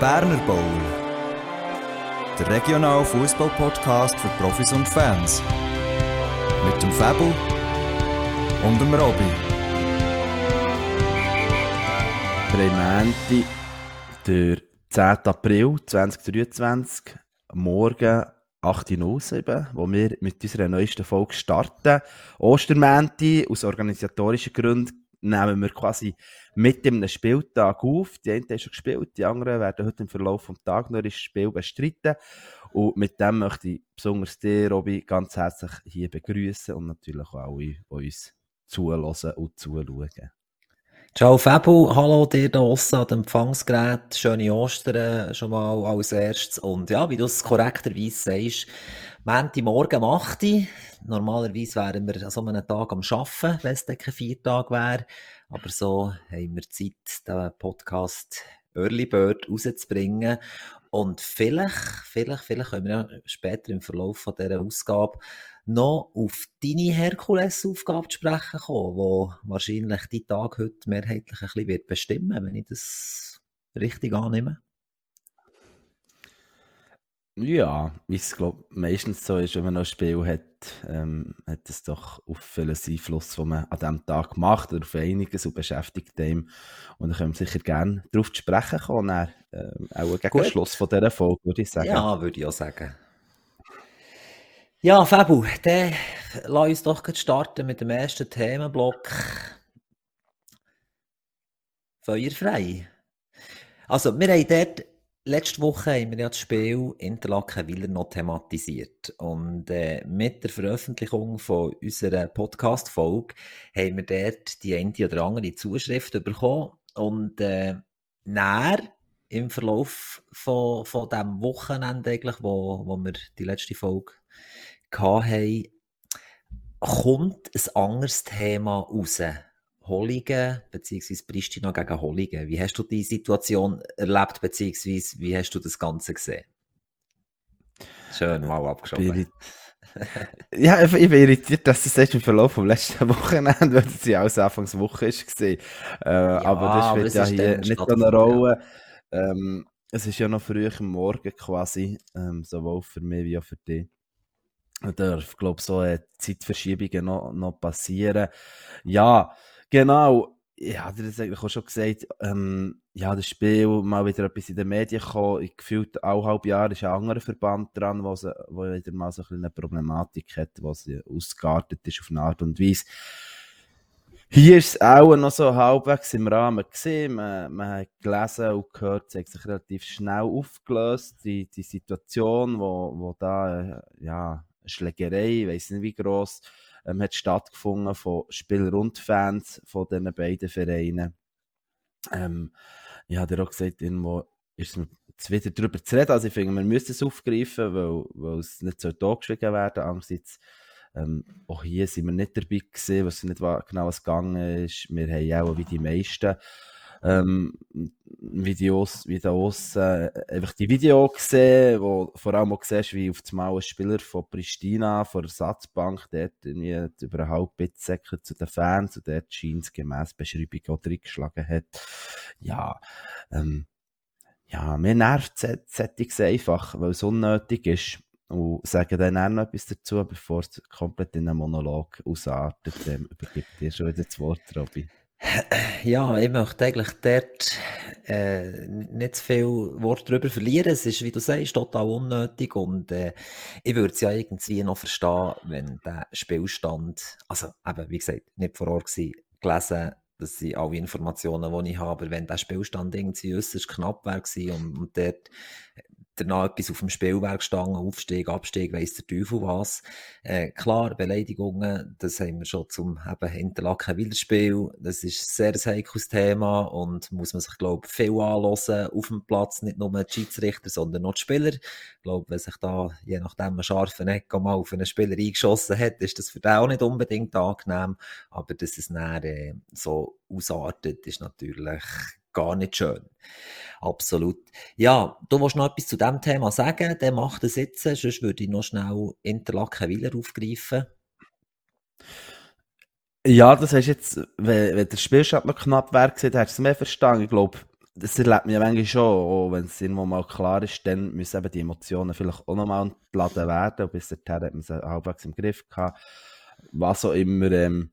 Berner Bowl. Der regionale Fußball-Podcast für Profis und Fans. Mit dem Fabel und dem Robby. Haben der 10. April 2023, morgen 8.07 wo wir mit unserer neuesten Folge starten. Ostermänti, aus organisatorischen Gründen, nehmen wir quasi mit dem Spieltag auf. Die einen haben schon gespielt, die anderen werden heute im Verlauf des Tages noch das Spiel bestreiten. Und mit dem möchte ich besonders dir, Robby, ganz herzlich hier begrüßen und natürlich auch alle, die uns zulassen und zuschauen. Ciao Fabu, hallo dir da draussen an dem Empfangsgerät, schöne Ostern schon mal als erstes und ja, wie du es korrekterweise sagst, Montagmorgen um 8 Uhr, normalerweise wären wir an so einem Tag am Arbeiten, wenn es dann kein Viertag wäre, aber so haben wir Zeit, den Podcast Early Bird rauszubringen und vielleicht, vielleicht, vielleicht können wir ja später im Verlauf von dieser Ausgabe noch auf deine Herkulesaufgabe zu sprechen kommen, die wahrscheinlich die Tag heute mehrheitlich ein bisschen wird bestimmen, wenn ich das richtig annehme. Ja, wie es glaub, meistens so ist, wenn man noch ein Spiel hat, ähm, hat es doch auf vieles Einfluss, was man an diesem Tag macht oder auf einiges und beschäftigt dem. Und dann können wir sicher gerne darauf zu sprechen kommen, dann, äh, auch gegen Gut. den Schluss von dieser Folge, würde ich sagen. Ja, würde ich auch sagen. Ja, Fabu, dann lass uns doch starten mit dem ersten Themenblock. Feuerfrei. Also, wir haben dort, letzte Woche haben wir ja das Spiel Interlaken-Willer noch thematisiert. Und äh, mit der Veröffentlichung von unserer Podcast-Folge haben wir dort die eine oder andere Zuschrift bekommen. Und äh, näher im Verlauf von, von dem Wochenende eigentlich, wo, wo wir die letzte Folge hatten, kommt ein anderes Thema raus. Holligen, beziehungsweise Pristina gegen Holligen. Wie hast du die Situation erlebt, beziehungsweise wie hast du das Ganze gesehen? Schön, mal abgeschoben. ja, ich bin irritiert, dass das erst im Verlauf vom letzten Wochenende, weil es ja auch Anfangswoche war. Äh, ja, aber das spielt ja hier nicht so eine Rolle. Ja. Ähm, es ist ja noch früh am Morgen quasi, ähm, sowohl für mich wie auch für dich darf, glaube so eine Zeitverschiebungen noch, noch passieren. Ja, genau. Ich hatte das eigentlich auch schon gesagt, ähm, ja, das Spiel mal wieder etwas in den Medien gekommen. Ich gefühlt auch halb Jahr ist ein anderer Verband dran, wo, sie, wo wieder mal so eine Problematik hat, wo ausgeartet ist auf eine Art und Weise. Hier ist es auch noch so halbwegs im Rahmen gesehen. Man, man hat gelesen und gehört, es hat sich relativ schnell aufgelöst, die, die Situation, wo, wo da, äh, ja, Schlägerei, ich weiß nicht wie gross, ähm, hat stattgefunden von Spielern und Fans von diesen beiden Vereinen. Ähm, ich habe dir auch gesagt, irgendwo ist es jetzt wieder darüber zu reden. Also ich finde, wir müssen es aufgreifen, weil, weil es nicht so totgeschwiegen werden. Andererseits, ähm, auch hier sind wir nicht dabei gewesen, was nicht genau was gegangen ist. Wir haben ja auch wie die meisten ähm, Videos, Videos äh, einfach die Video gesehen, wo vor allem auch siehst, wie auf dem ein Spieler von Pristina, von der Satzbank, dort irgendwie über eine halbe Bitsäcke zu den Fans und dort scheint es gemäss Beschreibung auch reingeschlagen hat. Ja, ähm, ja, mir nervt es einfach, weil es unnötig ist. Und sage dann auch noch etwas dazu, bevor es komplett in einen Monolog ausartet. Ähm, übergebe dir schon wieder das Wort, Robby. Ja, ich möchte eigentlich dort äh, nicht zu viel Wort darüber verlieren. Es ist, wie du sagst, total unnötig und äh, ich würde es ja irgendwie noch verstehen, wenn der Spielstand, also eben, wie gesagt, nicht vor Ort gewesen, gelesen, das sind alle Informationen, die ich habe, aber wenn der Spielstand irgendwie äußerst knapp wäre und, und dort danach etwas auf dem Spielwerk gestanden, Aufstieg, Abstieg, weiss der Teufel was. Äh, klar, Beleidigungen, das haben wir schon zum eben Hinterlaken Widerspiel. Das ist ein sehr heikles Thema und muss man sich, glaube ich, viel anhören auf dem Platz, nicht nur die Schiedsrichter, sondern auch die Spieler. Ich glaube, wenn sich da, je nachdem, ein scharfer Eck mal auf einen Spieler eingeschossen hat, ist das für den auch nicht unbedingt angenehm. Aber dass es dann äh, so ausartet, ist natürlich gar nicht schön. Absolut. Ja, du willst noch etwas zu dem Thema sagen, der macht es jetzt, sonst würde ich noch schnell Interlaken Willer aufgreifen. Ja, das hast jetzt, wenn, wenn der Spielstand noch knapp wäre, hättest du es mehr verstanden. Ich glaube, das erlebt man ja manchmal schon, auch wenn es irgendwo mal klar ist, dann müssen eben die Emotionen vielleicht auch nochmal entladen werden. Und bis dahin hat man sie halbwegs im Griff gehabt. Was auch immer ähm,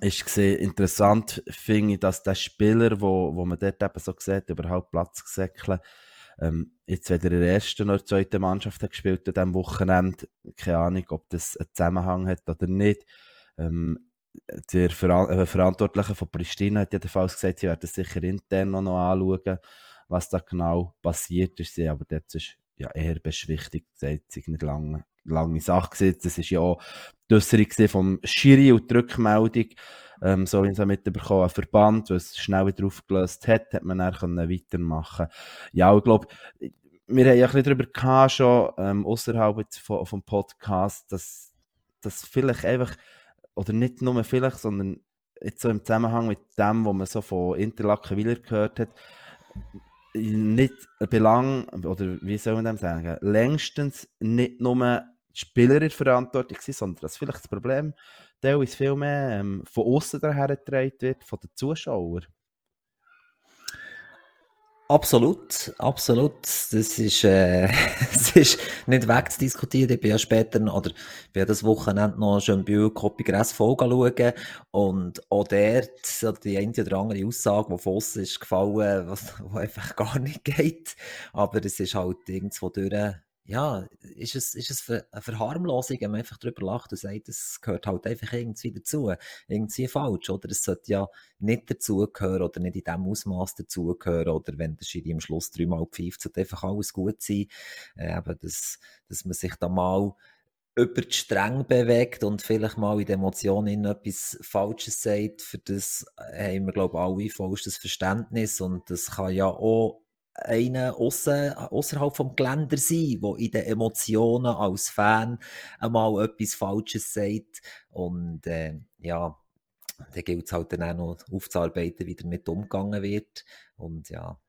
ist gesehen, interessant finde ich, dass der Spieler, wo, wo man dort eben so sieht, überhaupt Platz gesäckelt, ähm, jetzt weder in der ersten oder zweiten Mannschaft hat gespielt an diesem Wochenende. Keine Ahnung, ob das einen Zusammenhang hat oder nicht. Ähm, der Veran äh, Verantwortliche von Pristina hat jedenfalls gesagt, sie werden sicher intern noch, noch anschauen, was da genau passiert ist. Aber dort ist ja eher beschwichtigt, das ist nicht lange, lange Sache gewesen. Das ist ja auch die Äußerung vom Schiri und die Rückmeldung, ähm, so wie es mitbekommen ein Verband, was schnell wieder aufgelöst hat, hat man dann weitermachen Ja, ich glaube, wir haben ja ein bisschen darüber gehabt, schon ähm, außerhalb vom, vom Podcast, dass, dass vielleicht einfach oder nicht nur vielleicht, sondern jetzt so im Zusammenhang mit dem, was man so von Interlaken Wieler gehört hat, nicht Belang, oder wie soll man dem sagen, längstens nicht nur die Spieler in Verantwortung sind, sondern dass vielleicht das Problem teilweise viel mehr ähm, von außen daher getragen wird, von den Zuschauern. Absolut, absolut. Das ist, äh, das ist nicht wegzudiskutieren. Ich bin ja später, oder bin ja das Wochenende noch schon bei Copy Grass schauen. Und auch dort, die eine oder andere Aussage, die von ist gefallen, was, was einfach gar nicht geht. Aber es ist halt irgendwo durch, ja, ist es, ist es eine Verharmlosung, wenn man einfach drüber lacht und sagt, es gehört halt einfach irgendwie dazu. Irgendwie falsch, oder? Es sollte ja nicht dazugehören oder nicht in dem Ausmaß dazugehören oder wenn der Schiri am Schluss dreimal pfeift, sollte einfach alles gut sein. Äh, eben, dass, dass man sich da mal über die Stränge bewegt und vielleicht mal in den Emotionen etwas Falsches sagt, für das haben wir, glaube ich, alle vollstes Verständnis und das kann ja auch einer außerhalb vom Geländer sein, der in den Emotionen als Fan einmal etwas Falsches sagt. Und äh, ja, dann gilt es halt dann auch noch aufzuarbeiten, wie damit umgegangen wird. Und ja,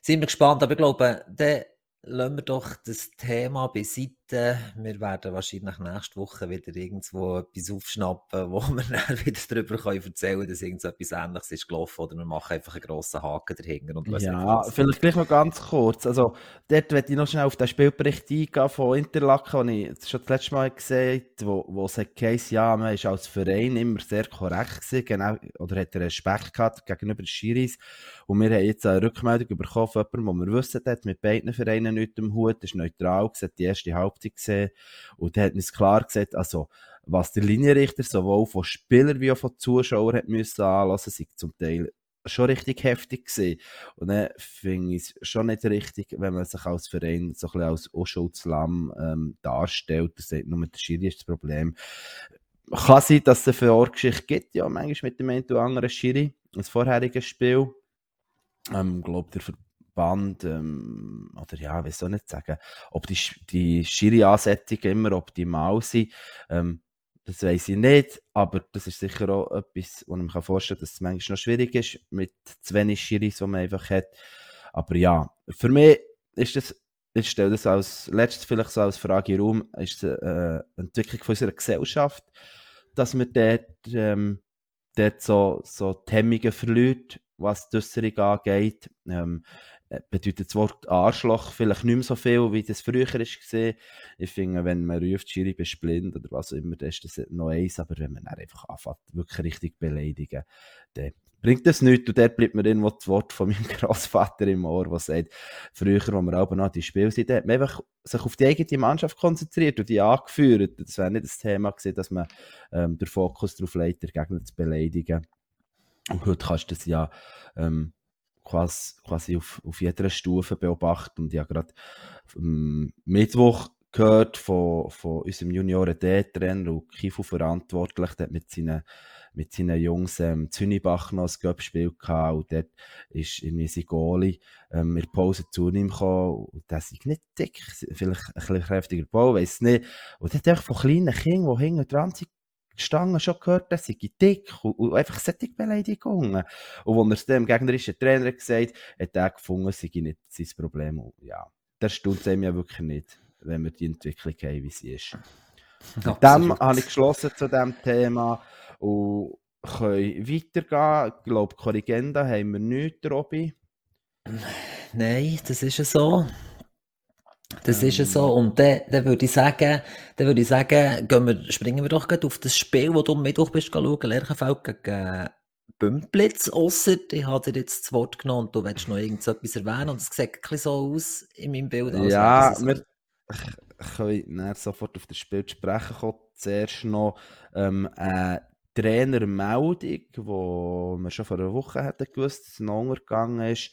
sind wir gespannt. Aber ich glaube, der lassen wir doch das Thema beiseite. Wir werden wahrscheinlich nächste Woche wieder irgendwo etwas aufschnappen, wo wir dann wieder darüber können erzählen können, dass irgendetwas Ähnliches ist gelaufen oder wir machen einfach einen grossen Haken dahinter. Und ja, vielleicht gleich noch ganz kurz. Also, dort werde ich noch schnell auf den Spielbericht eingehen von Interlaken, den ich schon das letzte Mal gesehen habe, wo, wo es heisst, ja, man ist als Verein immer sehr korrekt gewesen, genau, oder hat Respekt gehabt gegenüber den Schiris. Und wir haben jetzt eine Rückmeldung bekommen von jemandem, wo wir wissen, hat mit beiden Vereinen nichts im Hut, ist neutral, hat die erste Halbzeit gesehen und hat uns klar gesagt, also, was der Linienrichter sowohl von Spielern wie auch von Zuschauern hat müssen anlassen, sei zum Teil schon richtig heftig gewesen. Und dann finde ich es schon nicht richtig, wenn man sich als Verein so ein bisschen als Unschuldslamm ähm, darstellt. Das ist nur der Schiri ist das Problem. Kann sein, dass es eine Vorgeschichte gibt, ja, manchmal mit dem einen oder anderen Schiri, das vorherige Spiel. Ähm, glaube der Band, ähm, oder ja, ich nicht sagen, ob die, die Schiri-Ansetzungen immer optimal sind, ähm, das weiß ich nicht, aber das ist sicher auch etwas, wo ich mir vorstellen kann, dass es manchmal noch schwierig ist, mit zu wenig Schiris, die man einfach hat. Aber ja, für mich ist das, ich stelle das als letztes vielleicht so als Frage in Raum, ist eine äh, Entwicklung von unserer Gesellschaft, dass man dort, ähm, dort so, so die Hemmungen verliert, was die Äußerung angeht. Ähm, äh, bedeutet das Wort Arschloch vielleicht nicht mehr so viel, wie das früher war. Ich finde, wenn man ruft, Schiri bist blind oder was auch immer, dann ist das noch eins. Aber wenn man dann einfach anfängt, wirklich richtig beleidigen, dann bringt das nichts. Und dort bleibt mir irgendwo das Wort von meinem Großvater im Ohr, der sagt, früher, als wir auch noch die Spiele sind, hat man einfach sich auf die eigene Mannschaft konzentriert und die angeführt. Das wäre nicht das Thema gewesen, dass man ähm, den Fokus darauf legt, den Gegner zu beleidigen. Und heute kannst du das ja ähm, quasi, quasi auf, auf jeder Stufe beobachten. Und ich habe gerade am Mittwoch gehört von, von unserem Junioren D-Trainer und Kifu verantwortlich, der mit seinen, mit seinen Jungs ähm, Zünibach noch ein Göppspiel gehabt und dort ist irgendwie sein Goalie ähm, in der Pause zu ihm gekommen und der ist nicht dick, vielleicht ein kräftiger Bau, weiß nicht. Und der hat einfach von kleinen Kindern, die hinten dran sind, Stangen schon gehört, dass sie dick und, und einfach solche Beleidigungen. Und als er es dem gegnerischen Trainer gesagt hat, hat er gefunden, sei nicht sein Problem. Und ja, das stutzt einem ja wirklich nicht, wenn wir die Entwicklung haben, wie sie ist. Mit dem habe ich geschlossen zu diesem Thema und können weitergehen. Ich glaube, Korrigenda haben wir nichts, Robby. Nein, das ist ja so. Das ähm, ist ja so. Und dann, dann würde ich sagen, dann würde ich sagen, gehen wir, springen wir doch auf das Spiel, wo du am Mittwoch bist schauen, Lerchenfeld gegen Bümplitz, ausser ich habe dir jetzt das Wort genommen und du willst noch irgendetwas erwähnen und es sieht ein so aus in meinem Bild. Ja, so. wir können sofort auf das Spiel sprechen kommen. Zuerst noch ähm, eine Trainermeldung, die wir schon vor einer Woche hätten gewusst, dass es noch untergegangen ist.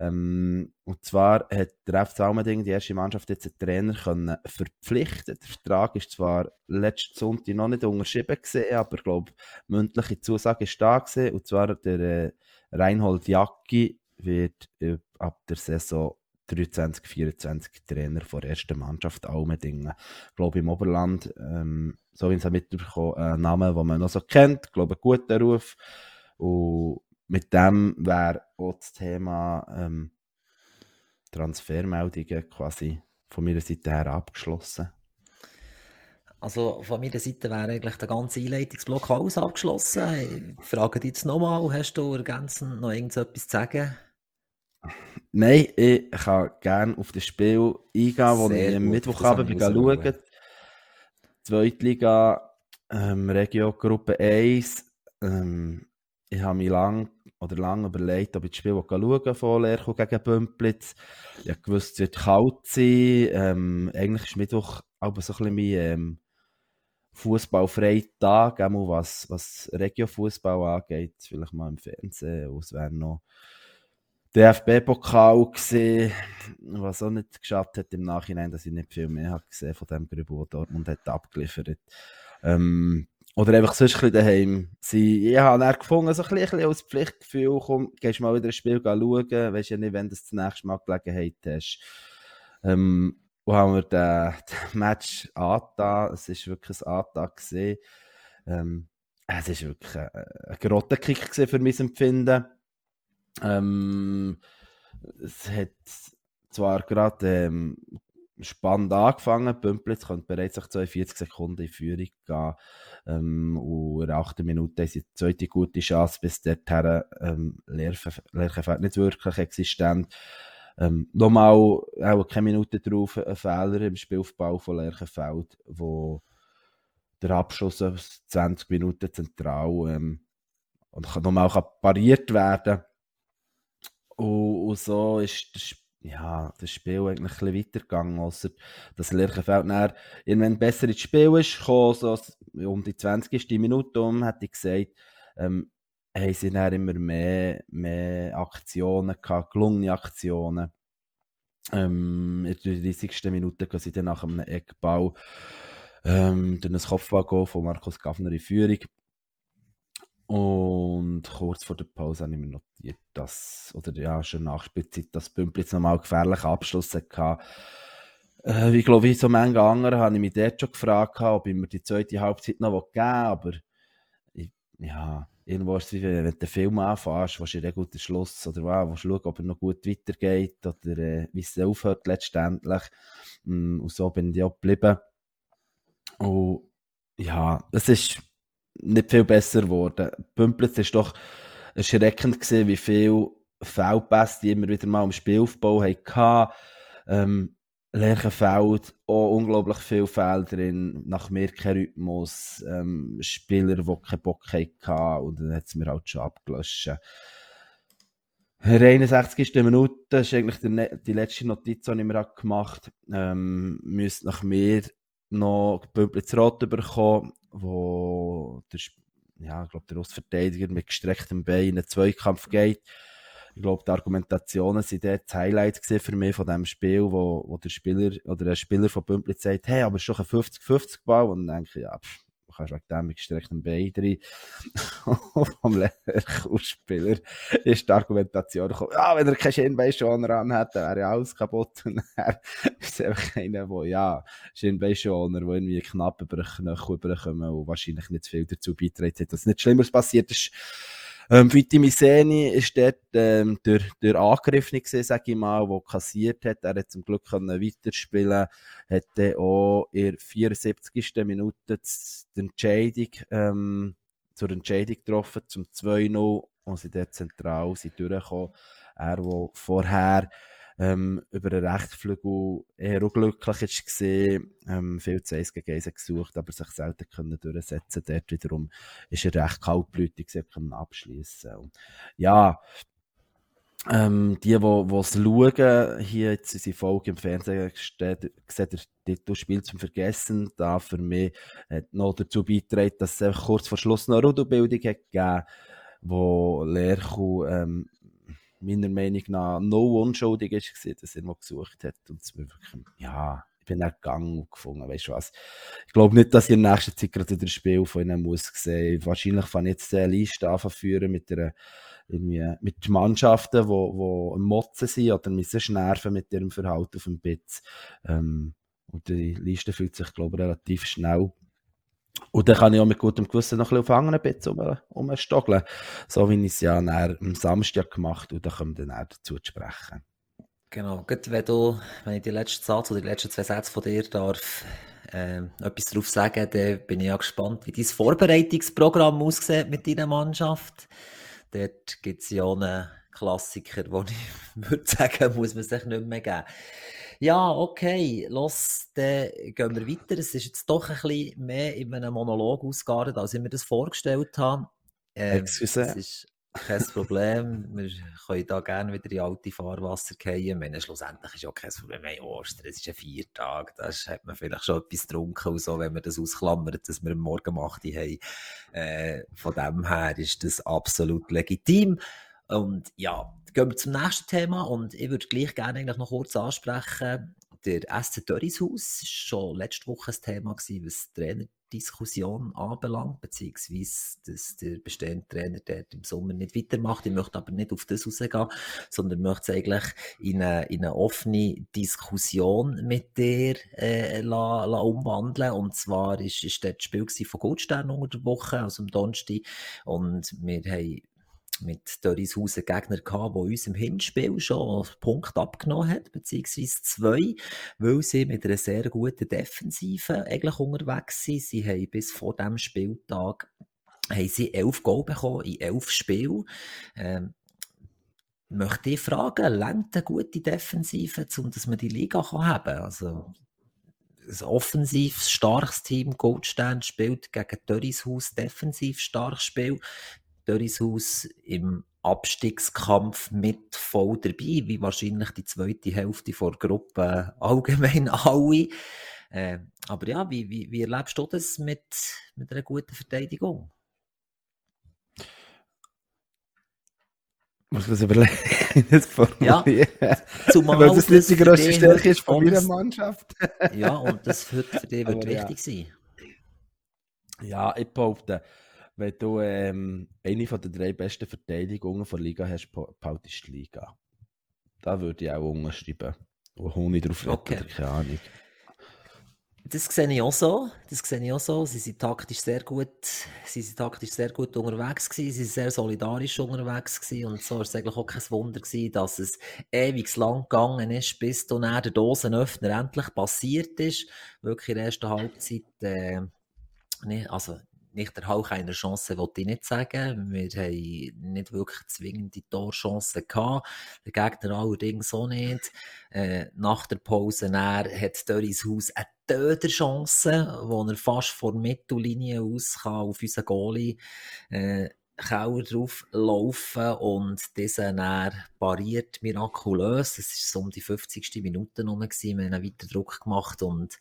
Ähm, und zwar hat der FC Almending, die erste Mannschaft, jetzt einen Trainer können verpflichten. Der Vertrag ist zwar letzten Sonntag noch nicht unterschrieben gesehen, aber ich glaube, mündliche Zusage ist da gewesen. Und zwar der äh, Reinhold Jacki wird äh, ab der Saison 23, 24 Trainer der ersten Mannschaft Almendingen. Ich glaube, im Oberland, ähm, so wie ich es mitbekommen ein Name, den man noch so kennt, ich glaube, ein guter Ruf. Und mit dem wäre auch das Thema ähm, Transfermeldungen quasi von meiner Seite her abgeschlossen. Also von meiner Seite wäre eigentlich der ganze Einleitungsblock alles abgeschlossen. Ich frage dich jetzt nochmal, hast du ergänzend noch irgendetwas zu sagen? Nein, ich kann gerne auf das Spiel eingehen, wo ich am Mittwochabend schauen Zweitliga, ähm, Regio Gruppe 1. Ähm, ich habe mich lang oder lange überlegt, ob ich das Spiel schauen von Lercho gegen Bümplitz. Ich gewusst, es wird kalt sein. Ähm, eigentlich ist Mittwoch aber so ein bisschen mein ähm, fußballfreier Tag, was, was Regio-Fußball angeht. Vielleicht mal im Fernsehen. Und es wäre noch DFB-Pokal gesehen, was auch nicht geschafft hat im Nachhinein, dass ich nicht viel mehr habe gesehen von dem Grübel, Dortmund hat abgeliefert. Ähm, oder einfach sonst ein bisschen daheim sein. Ich habe dann gefunden, so ein bisschen als Pflichtgefühl, komm, gehst mal wieder ein Spiel schauen, weißt ja nicht, wenn du das nächste Mal Gelegenheit hast. Ähm, und haben wir den, den Match angetan, es war wirklich ein gesehen. Ähm, es war wirklich ein, ein Grottenkick für mein Empfinden. Ähm, es hat zwar gerade ähm, spannend angefangen. Bümplitz könnte bereits nach 42 Sekunden in Führung gehen. Ähm, und in 8 Minuten ist die zweite gute Chance, bis dorthin ähm, Lerchenfeld nicht wirklich existent. Ähm, nochmal, auch keine Minute drauf, ein Fehler im Spielaufbau von Lerchenfeld, wo der Abschluss aus 20 Minuten zentral ähm, und nochmal pariert werden. Und, und so ist das Spiel ja, das Spiel eigentlich ein bisschen weitergegangen, außer dass Lerchenfeld dann irgendwann besser ins Spiel ist, gekommen, so um die 20. Minute um, hätte ich gesagt, ähm, haben sie dann immer mehr, mehr Aktionen gehabt, gelungene Aktionen. Ähm, in der 30. Minute gehen sie dann nach einem Eckbau ähm, durch ein Kopfball von Markus Gaffner in Führung. Und kurz vor der Pause habe ich mir notiert, dass, oder ja, schon nach Spielzeit, dass Bümplitz nochmal gefährlichen Abschluss hatte. Äh, ich glaube, wie so manche andere habe ich mich dort schon gefragt, ob ich mir die zweite Halbzeit noch geben will, aber ich, ja, irgendwo ist es wie, wenn du den Film anfängst, willst du einen guten Schluss oder wow, willst du schauen, ob er noch gut weitergeht oder äh, wie es aufhört letztendlich. Mm, und so bin ich auch geblieben. Und ja, es ist nicht viel besser geworden. Pümplitz ist doch erschreckend gesehen, wie viel Feldpässe die immer wieder mal im Spielaufbau hatten. Ähm, Lerchenfeld, auch unglaublich viel Fehler drin, nach mir kein Rhythmus, ähm, Spieler, die keinen Bock hatten und dann hat es mir halt schon abgelöscht. In der 61. Minute, ist eigentlich die, ne-, die letzte Notiz, die ich mir gemacht habe, ähm, müsste nach mir noch Pümplitz Rot bekommen wo der, ja, ich glaube, der Ostverteidiger mit gestrecktem Bein in einen Zweikampf geht. Ich glaube, die Argumentationen sind dort das Highlight für mich von diesem Spiel, wo, wo der Spieler oder der Spieler von Bümplitz sagt, hey, aber es ist doch ein 50-50-Ball. Und dann denke ich, ja, pff, kannst wegen dem mit gestrecktem Bein rein. vom Lehrkursspieler ist die Argumentation gekommen, ja, wenn er keinen Schienbeinschoner anhat, dann wäre ja alles kaputt. Und dann ist einfach einer, der, ja, Schienbeinschoner, der irgendwie knapp über den Knöchel überkommen und wahrscheinlich nicht viel dazu beitragen hat, dass nichts Schlimmeres passiert ist. Ähm, Viti Miseni ist dort ähm, der, der Angriffene gesehen, sage ich mal, der kassiert hat. Er hat zum Glück können weiterspielen, hat dann auch in der 74. Minute die Entscheidung ähm, zur Entscheidung getroffen, zum 2-0 und sind dort zentral sind durchgekommen. Er, der vorher ähm, über den Rechtsflügel eher unglücklich ist gesehen, ähm, viel zu 1 gegen 1 gesucht, aber sich selten können durchsetzen. Dort wiederum ist er recht kaltblütig, sie können abschließen. Ja, ähm, die, die es schauen, hier jetzt unsere Folge im Fernsehen steht, sieht der Titelspiel zum Vergessen. Da für mich hat noch dazu beigetragen, dass es kurz vor Schluss noch eine Rudelbildung hat gegeben, wo Lerchu ähm, meiner Meinung nach no unschuldig ist, dass er mal gesucht hat. Und es wirklich, ja, ich bin auch gegangen gefunden, weißt du was. Ich glaube nicht, dass ich in nächster Zeit gerade das Spiel von ihnen muss sehen. Wahrscheinlich fange ich jetzt eine Liste anführen mit einer irgendwie mit Mannschaften, wo, wo im Motzen sind oder müssen nerven mit ihrem Verhalten auf dem Bitz. Ähm, und die Liste fühlt sich, glaube ich, relativ schnell. Und dann kann ich auch mit gutem Gewissen noch ein bisschen auf anderen Bitz um, umstoggeln. So wie ich es ja am Samstag gemacht habe. und da kommen wir dann auch dazu zu sprechen. Genau, gut, wenn du, wenn ich die letzten Satz oder die letzten zwei Sätze von dir darf, äh, etwas darauf sagen, dann bin ich ja gespannt, wie dein Vorbereitungsprogramm aussieht mit deiner Mannschaft. Dort gibt es ja einen Klassiker, wo ich würde sagen, muss man sich nicht mehr geben. Ja, okay, los, dann gehen wir weiter. Es ist jetzt doch ein bisschen mehr in einem Monolog ausgeartet, als ich mir das vorgestellt habe. Ähm, Excuse. Das ist kein Problem. wir können da gerne wieder in alte Fahrwasser gehen. Meine, schlussendlich ist auch kein Problem. Hey, Ostern, es ist ein Viertag. Da hat man vielleicht schon etwas getrunken und so, wenn man das ausklammert, dass wir am Morgen macht haben. Äh, von dem her ist das absolut legitim. Und ja, gehen wir zum nächsten Thema und ich würde gleich gerne eigentlich noch kurz ansprechen. Der SC Dörrishaus war schon letzte Woche ein Thema, gewesen, was Trainerdiskussion anbelangt, beziehungsweise dass der bestehende Trainer dort im Sommer nicht weitermacht. Ich möchte aber nicht auf das rausgehen, sondern möchte es eigentlich in eine, in eine offene Diskussion mit dir äh, la, la umwandeln. Und zwar ist dort das Spiel von Goldstern unter der Woche, also am Donnerstag, und wir haben mit Dörrishausen Gegner gehabt, der uns im Hinspiel schon einen Punkt abgenommen hat, beziehungsweise zwei, weil sie mit einer sehr guten Defensive eigentlich unterwegs sind. Sie haben bis vor dem Spieltag haben sie elf Goal bekommen in elf Spielen. Ähm, möchte ich fragen, längt eine gute Defensive, um dass man die Liga kann haben kann? Also, ein offensiv starkes Team, Goldstern spielt gegen Dörrishaus defensiv starkes Spiel. Dörrishaus im Abstiegskampf mit voll dabei, wie wahrscheinlich die zweite Hälfte der Gruppe allgemein alle. Äh, aber ja, wie, wie, wie erlebst du das mit, mit einer guten Verteidigung? Muss man es überlegen, das formulieren. Ja, zumal Weil das nicht die grösste Stärke ist von meiner Mannschaft. ja, und das wird für dich wird wichtig ja. sein. Ja, ich behaupte, wenn du ähm, eine von den drei besten Verteidigungen der Liga hast, behaltest die Liga. Da würde ich auch unterschreiben. Wo Honig drauf okay. keine Ahnung. Das sehe ich auch so. Das sehe ich auch so. Sie sind taktisch sehr gut, sie sind taktisch sehr gut unterwegs gewesen. Sie sind sehr solidarisch unterwegs gewesen. Und so war es eigentlich auch kein Wunder gewesen, dass es ewig lang gegangen ist, bis dann der Dosenöffner endlich passiert ist. Wirklich in der ersten Halbzeit, äh, nee, also nicht der Hauch einer Chance, wollte ich nicht sagen. Wir haben nicht wirklich zwingende Torchancen gehabt. Der Gegner allerdings auch nicht. Äh, nach der Pause näher hat Dörris Haus eine Töderchance, wo er fast vor Mittellinie aus kann auf unseren Goalie äh, Kauer drauf laufen und dieser dann pariert mirakulös. Es war so um die 50. Minute rum, wir haben einen weiteren Druck gemacht und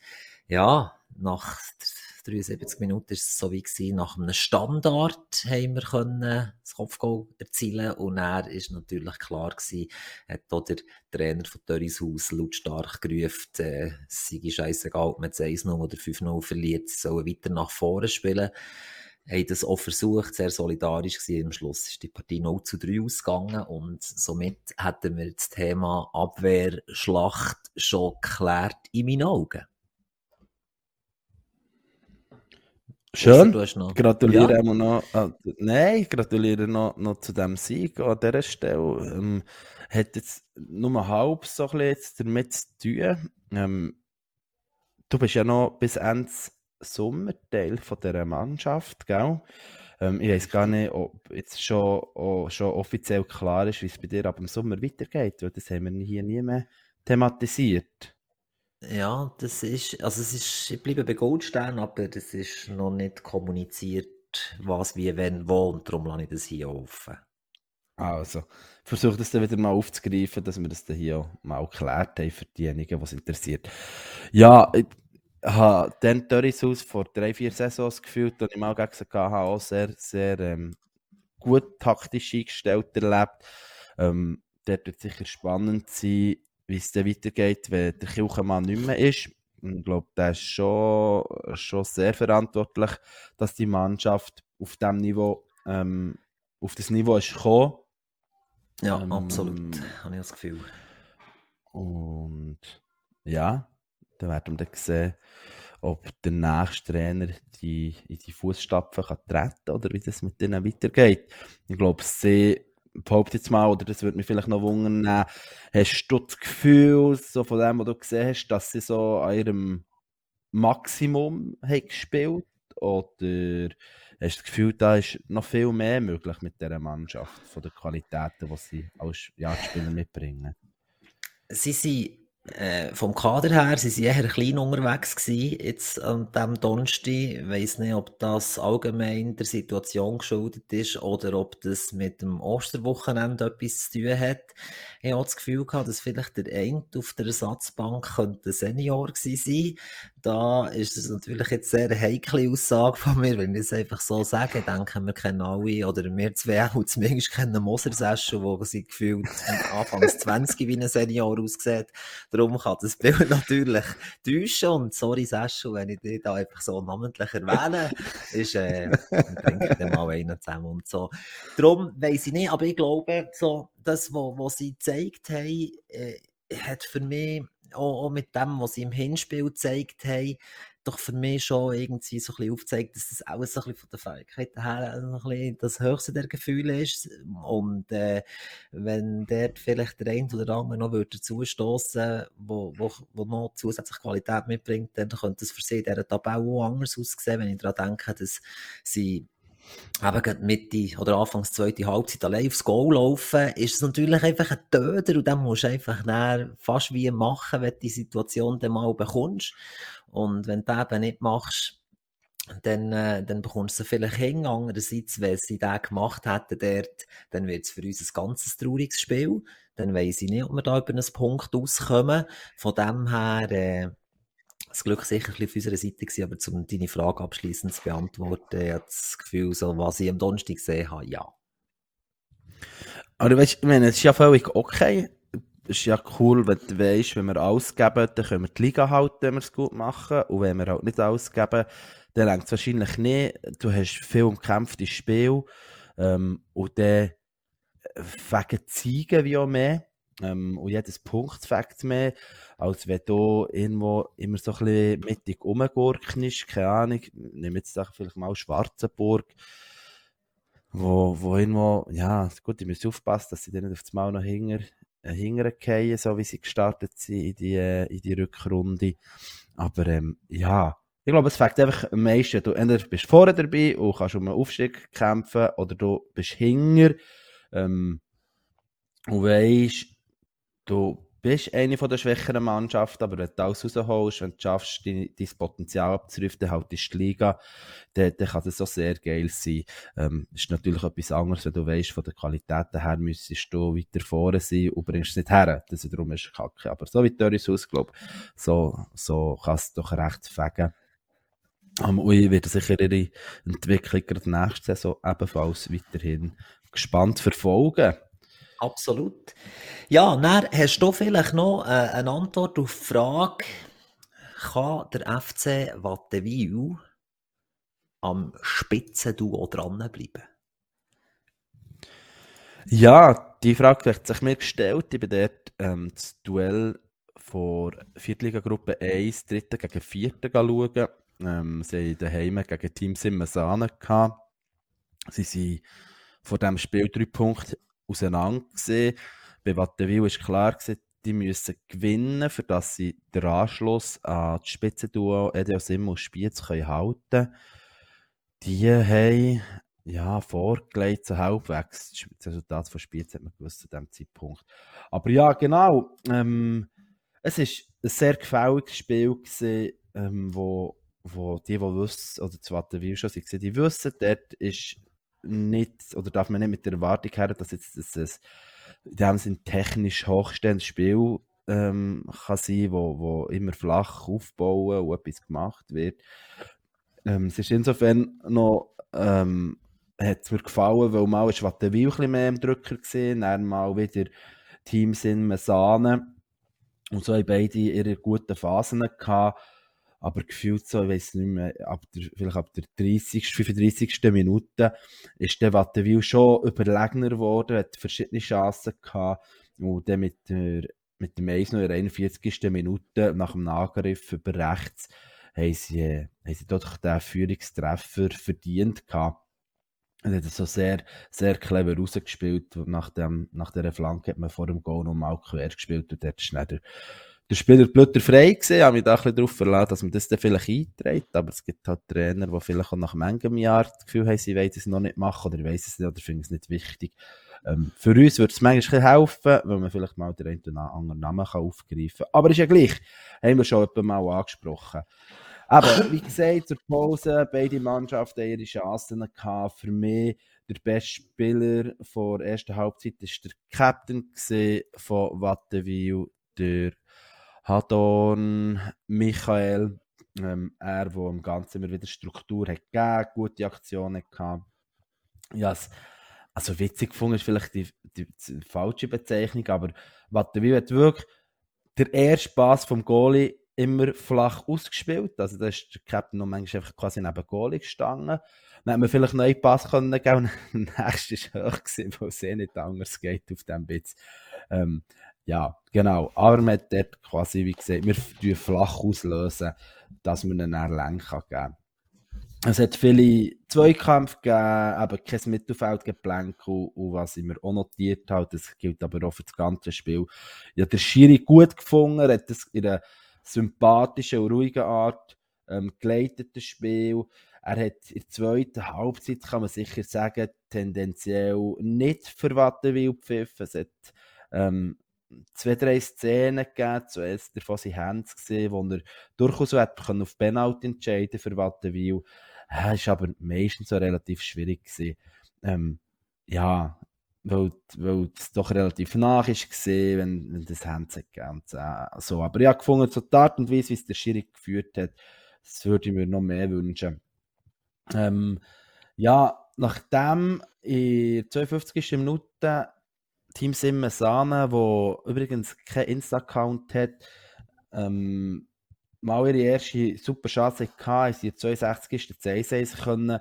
ja, nach 73 Minuten ist es so wie gewesen, nach einem Standard haben wir können das Kopfgoal erzielen und er ist natürlich klar gewesen, hat auch der Trainer von Dörrishaus lautstark gerufen, äh, es sei scheissegal, ob man 1-0 oder 5-0 verliert, sie sollen weiter nach vorne spielen haben das auch versucht, sehr solidarisch gewesen. Am Schluss ist die Partie 0 zu 3 ausgegangen und somit hätten wir das Thema Abwehrschlacht schon geklärt in meinen Augen. Schön. Gratuliere ja. noch. Äh, nein, ich gratuliere noch, noch zu dem Sieg an dieser Stelle. Ähm, hat jetzt nur halb so ein jetzt damit zu tun. Ähm, du bist ja noch bis Ende Sommer Teil von dieser Mannschaft, gell? Ähm, ich weiß gar nicht, ob jetzt schon, oh, schon offiziell klar ist, wie es bei dir ab dem Sommer weitergeht, weil das haben wir hier nie mehr thematisiert. Ja, das ist, also es ist, ich bleibe bei Goldstern, aber das ist noch nicht kommuniziert, was, wie, wenn, wo und darum lasse ich das hier offen. Also, versuche das dann wieder mal aufzugreifen, dass wir das dann hier mal geklärt haben für diejenigen, die es interessiert. Ja, ich habe dann Dörrishaus vor drei, vier Saisons gefühlt und ich mal gesagt habe, auch sehr, sehr ähm, gut taktisch eingestellt erlebt. Ähm, dort wird sicher spannend sein, wie es dann weitergeht, wenn der Kirchenmann nicht mehr ist. Ich glaube, der ist schon, schon sehr verantwortlich, dass die Mannschaft auf dem Niveau, ähm, auf das Niveau ist gekommen. Ja, ähm, absolut, habe ich das Gefühl. Und ja, dann werden wir dann sehen, ob der nächste Trainer die, in die Fußstapfen kann treten oder wie das mit denen weitergeht. Ich glaube, sie behaupte jetzt mal, oder das würde mich vielleicht noch wundern, hast du das Gefühl, so von dem, was du gesehen hast, dass sie so an ihrem Maximum haben gespielt oder hast du das Gefühl, da ist noch viel mehr möglich mit dieser Mannschaft, von den Qualitäten, die sie als Spieler mitbringen? Sie sind äh, vom Kader her sie eher klein unterwegs gewesen, jetzt an diesem Donnerstag. Ich weiss nicht, ob das allgemein der Situation geschuldet ist oder ob das mit dem Osterwochenende etwas zu tun hat. Ich habe das Gefühl gehabt, dass vielleicht der eine auf der Ersatzbank könnte Senior gewesen sein. Da ist es natürlich jetzt sehr eine heikle Aussage von mir, wenn ich es einfach so sage. Denken wir kennen alle, oder wir zwei auch zumindest kennen Moser Session, wo sie gefühlt anfangs 20 wie ein Senior aussieht. Darum kann das Bild natürlich täuschen. Und sorry, Session, wenn ich dich da einfach so namentlich erwähne, ist, äh, ich dann mal einen zusammen und so. Darum weiss ich nicht, aber ich glaube, so, das, was sie gezeigt haben, äh, hat für mich auch, auch, mit dem, was sie im Hinspiel gezeigt haben, doch für mich schon irgendwie so ein bisschen aufzeigt, dass das alles so ein bisschen von der Fähigkeit her ein bisschen das höchste der Gefühle ist. Und äh, wenn dort vielleicht der eine oder andere noch würde zustoßen, wo, wo, wo noch zusätzliche Qualität mitbringt, dann könnte es für sie in dieser Tabelle auch anders aussehen, wenn ich daran denke, dass sie eben Mitte oder Anfangs zweite Halbzeit allein aufs Goal laufen, ist es natürlich einfach ein Töter und dann musst du einfach fast wie machen, wenn du die Situation dann mal bekommst. Und wenn du das eben nicht machst, dann, äh, dann bekommst du sie vielleicht hin. Andererseits, wenn sie das gemacht hätten dort, dann wird es für uns ein ganz trauriges Spiel. Dann weiss ich nicht, ob wir da über einen Punkt auskommen. Von dem her, äh, das Glück sicher auf unserer Seite gewesen, aber um deine Frage abschließend zu beantworten, ich das Gefühl, so, was ich am Donnerstag gesehen habe, ja. Aber weißt, ich meine, es ist ja völlig okay. Es ist ja cool, wenn du weißt, wenn wir ausgeben, dann können wir die Liga halten, wenn wir es gut machen. Und wenn wir halt nicht ausgeben, dann längt es wahrscheinlich nicht. Du hast viel umkämpftes Spiel. Ähm, und dann wegen Ziegen wie auch mehr. Ähm, und jedes Punkt fängt mehr, als wenn du irgendwo immer so ein bisschen mittig rumgurknest, keine Ahnung, nimm jetzt vielleicht mal Schwarzenburg, wo, wo irgendwo, ja, gut, ich muss aufpassen, dass sie dann nicht auf das Mal noch hinger, äh, hintergehen, so wie sie gestartet sind in die, äh, in die Rückrunde. Aber ähm, ja, ich glaube, es fängt einfach am meisten. Du entweder bist vorne dabei und kannst um einen Aufstieg kämpfen, oder du bist hinger ähm, und weißt, du bist eine von der schwächeren Mannschaften, aber wenn du alles rausholst, wenn du schaffst, dein, dein Potenzial abzurufen, dann halt die Liga, dann, dann kann das auch sehr geil sein. Ähm, ist natürlich etwas anderes, wenn du weißt, von der Qualität her müsstest du weiter vorne sein und bringst es nicht her. Das wiederum ist kacke. Aber so wie Dörris aus, glaube so, so kannst du doch recht fegen. Um, und ich werde sicher ihre Entwicklung gerade nächste Saison ebenfalls weiterhin gespannt verfolgen. Absolut. Ja, dann hast du vielleicht noch äh, eine Antwort auf die Frage, kann der FC Wattenwil am Spitzenduo dranbleiben? Ja, die Frage hat sich mir gestellt. Ich bin dort ähm, das Duell vor Viertliga-Gruppe 1, Dritte gegen Vierte schauen. Ähm, sie haben daheim gegen Team Simmesane gehabt. Sie sind vor diesem Spiel drei Punkte auseinander gesehen. Bei Wattenwil war klar, gewesen, die müssen gewinnen, für dass sie den Anschluss an das Spitzenduo Edio Sim und können halten Die haben ja, vorgelegt, so halbwegs. Das Resultat von Spiels hat man gewusst zu diesem Zeitpunkt. Aber ja, genau. Ähm, es war ein sehr gefälliges Spiel, gewesen, ähm, wo, wo die, die wissen, oder das Wattenwil schon waren, die wissen, dort ist nicht, oder darf man nicht mit der Erwartung her, dass jetzt das, das in technisch hochstehendes Spiel ähm, kann sein, wo, wo immer flach aufbauen und etwas gemacht wird. Ähm, es ist insofern noch ähm, hat mir gefallen, weil mal ist Wattenwil mehr im Drücker gesehen, dann mal wieder Teams in Mesane und so haben beide ihre guten Phasen gehabt, aber gefühlt so, ich weiß nicht mehr, ab der, vielleicht ab der 30., 35. Minute ist der Wattenwil schon überlegener geworden, hat verschiedene Chancen gehabt und dann mit der mit dem 1 in der 41. Minute nach dem Angriff über rechts haben sie, haben sie dort den Führungstreffer verdient gehabt. Er hat so sehr, sehr clever rausgespielt. Nach, dem, nach dieser Flanke hat man vor dem Goal nochmal quer gespielt und dort ist dann der, der Spieler blöder frei gesehen. Habe mich da ein bisschen darauf verlassen, dass man das dann vielleicht einträgt. Aber es gibt halt Trainer, die vielleicht auch nach manchem Jahr das Gefühl haben, sie wollen es noch nicht machen oder wissen es nicht oder finden es nicht wichtig. Ähm, für uns würde es manchmal helfen, weil man vielleicht mal den einen oder anderen Namen kann aufgreifen kann. Aber ist ja gleich. Haben wir schon mal angesprochen. Aber wie gesagt, zur Pause, beide Mannschaften ihre Chancen gehabt. Für mich der beste Spieler der ersten Halbzeit war der Captain von Wattenwil, der Hadorn Michael. Ähm, er, der im Ganzen immer wieder Struktur hat gegeben, gute Aktionen gehabt. Ja, also witzig gefunden ist vielleicht die, die, die falsche Bezeichnung, aber Wattenwil hat wirklich der erste Pass vom Goalie immer flach ausgespielt. Also da ist der Captain noch manchmal einfach quasi neben Goalie gestanden. Dann hat man vielleicht noch einen Pass können geben und der nächste war hoch weil es eh nicht anders geht auf dem Bitz. Ähm, ja, genau. Aber man hat dort quasi, wie gesagt, wir lösen flach auslösen, dass man einen Erlängen geben kann. Es hat viele Zweikämpfe gegeben, eben kein Mittelfeldgeplänk und, und was ich mir auch notiert habe, das gilt aber auch für das ganze Spiel. Ja, der Schiri gut gefunden, er hat das in einer sympathischen und ruhigen Art ähm, geleitet, das Spiel. Er hat in der zweiten Halbzeit, kann man sicher sagen, tendenziell nicht für Wattenwil gepfiffen. Es hat ähm, zwei, drei Szenen gegeben, zuerst davon sind Hands gesehen, wo er durchaus auf Penalty entscheiden für Wattenwil. Ja, ist aber meistens so relativ schwierig gewesen. Ähm, ja, weil, es doch relativ nach ist gesehen, wenn, wenn das Hands gegeben äh, so. Aber ich habe gefunden, so die Art und Weise, wie es der Schiri geführt hat, das würde ich mir noch mehr wünschen. Ähm, ja, nachdem in der 52. Minute Team Simme Sahne, wo übrigens kein Insta-Account hat, ähm, mal ihre erste super Chance hatte, sie in der 62. das 1 können,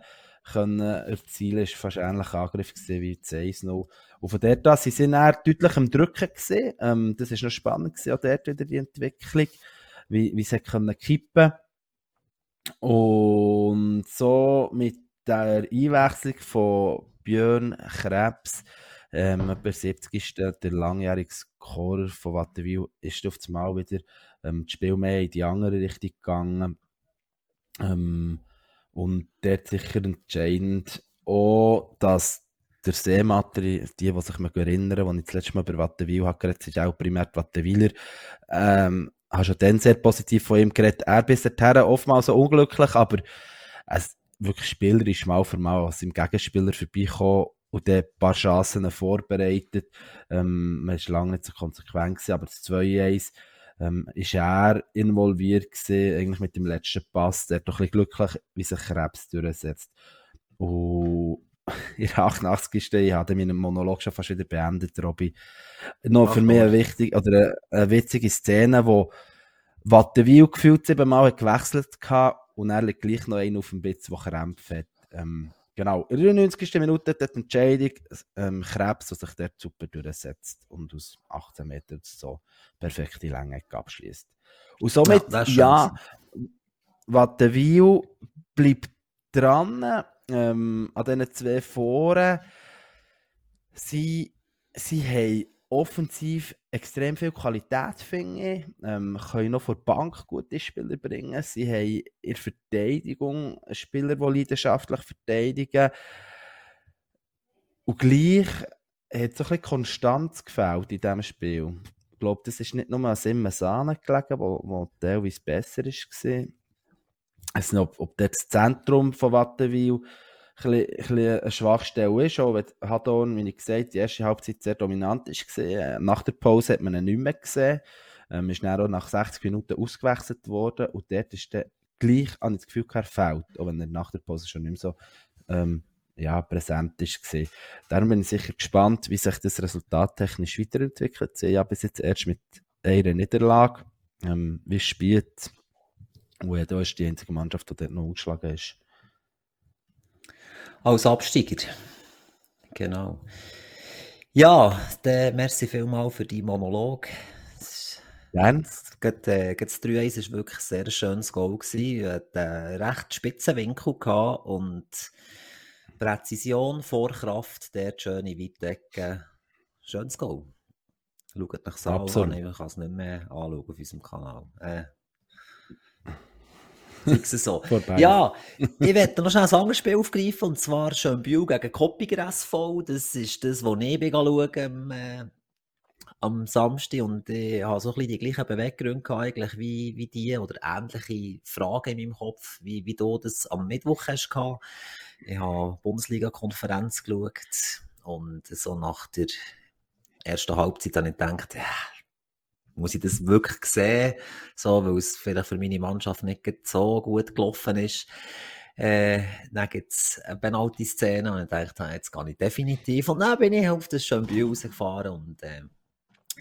können erzielen. War fast ähnlich Angriff wie das 1-0. Und von dort an, sie sind dann deutlich im Drücken gesehen. Ähm, das war noch spannend gewesen, auch dort wieder die Entwicklung, wie, wie sie können kippen. Und so mit der Einwechslung von Björn Krebs ähm, etwa 70 ist der, der langjährige Scorer von Wattenwil, ist auf das Mal wieder ähm, das Spiel mehr in die andere Richtung gegangen. Ähm, und dort sicher entscheidend auch, dass der Seematri, die, die sich erinnern, als ich das letzte Mal über Wattenwil habe geredet, ist auch primär die Wattenwiler, ähm, habe schon dann sehr positiv von ihm geredet. Er bis dahin oftmals so unglücklich, aber es wirklich spielerisch mal für mal als im Gegenspieler vorbeikommen und dann ein paar Chancen vorbereitet. Ähm, man war lange nicht so konsequent, gewesen, aber das 2-1 ähm, ist er involviert gewesen, eigentlich mit dem letzten Pass. Der hat doch ein bisschen glücklich, wie sich Krebs durchsetzt. Und in der 88. Ich habe meinen Monolog schon fast wieder beendet, Robby. Noch Ach, für mich eine wichtige, oder eine, eine witzige Szene, wo Wattenwil gefühlt siebenmal gewechselt hat und er liegt gleich noch einen auf dem Bitz, der Krämpfe hat. Ähm, Genau, in der 90. Minute hat die Entscheidung ähm, Krebs, der sich dort super durchsetzt und aus 18 Metern so perfekte Länge abschließt. Und somit, ja, ja Wattenwil bleibt dran ähm, an diesen zwei Foren. Sie, sie haben offensiv extrem viel Qualität, finde ich. Ähm, können noch vor Bank gute Spieler bringen. Sie haben in der Verteidigung Spieler, die leidenschaftlich verteidigen. Und gleich hat so ein bisschen Konstanz gefällt in diesem Spiel. Ich glaube, das ist nicht nur an Simmensahne gelegen, wo, wo teilweise besser war. Nicht, ob, ob das Zentrum von Wattenwil ein bisschen eine Schwachstelle ist, auch wenn Hadon, wie ich gesagt die erste Halbzeit sehr dominant ist. Äh, nach der Pause hat man ihn nicht mehr gesehen. Ähm, ist dann auch nach 60 Minuten ausgewechselt worden und dort ist der gleich, ich das Gefühl, er fehlt, auch wenn er nach der Pause schon nicht mehr so ähm, ja, präsent ist. Darum bin ich sicher gespannt, wie sich das Resultat technisch weiterentwickelt. Sie ja bis jetzt erst mit einer Niederlage, ähm, wie spielt. Und ja, da ist die einzige Mannschaft, die dort noch geschlagen ist. Als Absteiger. Genau. Ja, dann merci vielmal für die Monolog. Gerne. Gerade, äh, das 3-1 war wirklich ein sehr schönes Goal. Er hat einen recht spitzen Winkel gehabt und Präzision, Vorkraft, der schöne Weitdecke. Schönes Goal. Schaut euch das an. Ich kann es nicht mehr anschauen auf unserem Kanal. Äh, so. ja, ich werde noch schnell ein anderes Spiel aufgreifen, und zwar Schönbühl gegen Koppiger SV. Das ist das, was ich schaue am, äh, am Samstag und ich habe so ein bisschen die gleichen Beweggründe eigentlich wie, wie die oder ähnliche Fragen in meinem Kopf, wie, wie du das am Mittwoch hast gehabt. Ich habe Bundesliga-Konferenz geschaut und so nach der ersten Halbzeit habe ich gedacht, ja, muss ich das wirklich sehen, so, weil es vielleicht für meine Mannschaft nicht so gut gelaufen ist. Äh, dann gibt es eine Penalty-Szene und ich dachte, jetzt gehe ich definitiv. Und dann bin ich auf das Schönbühl rausgefahren und äh,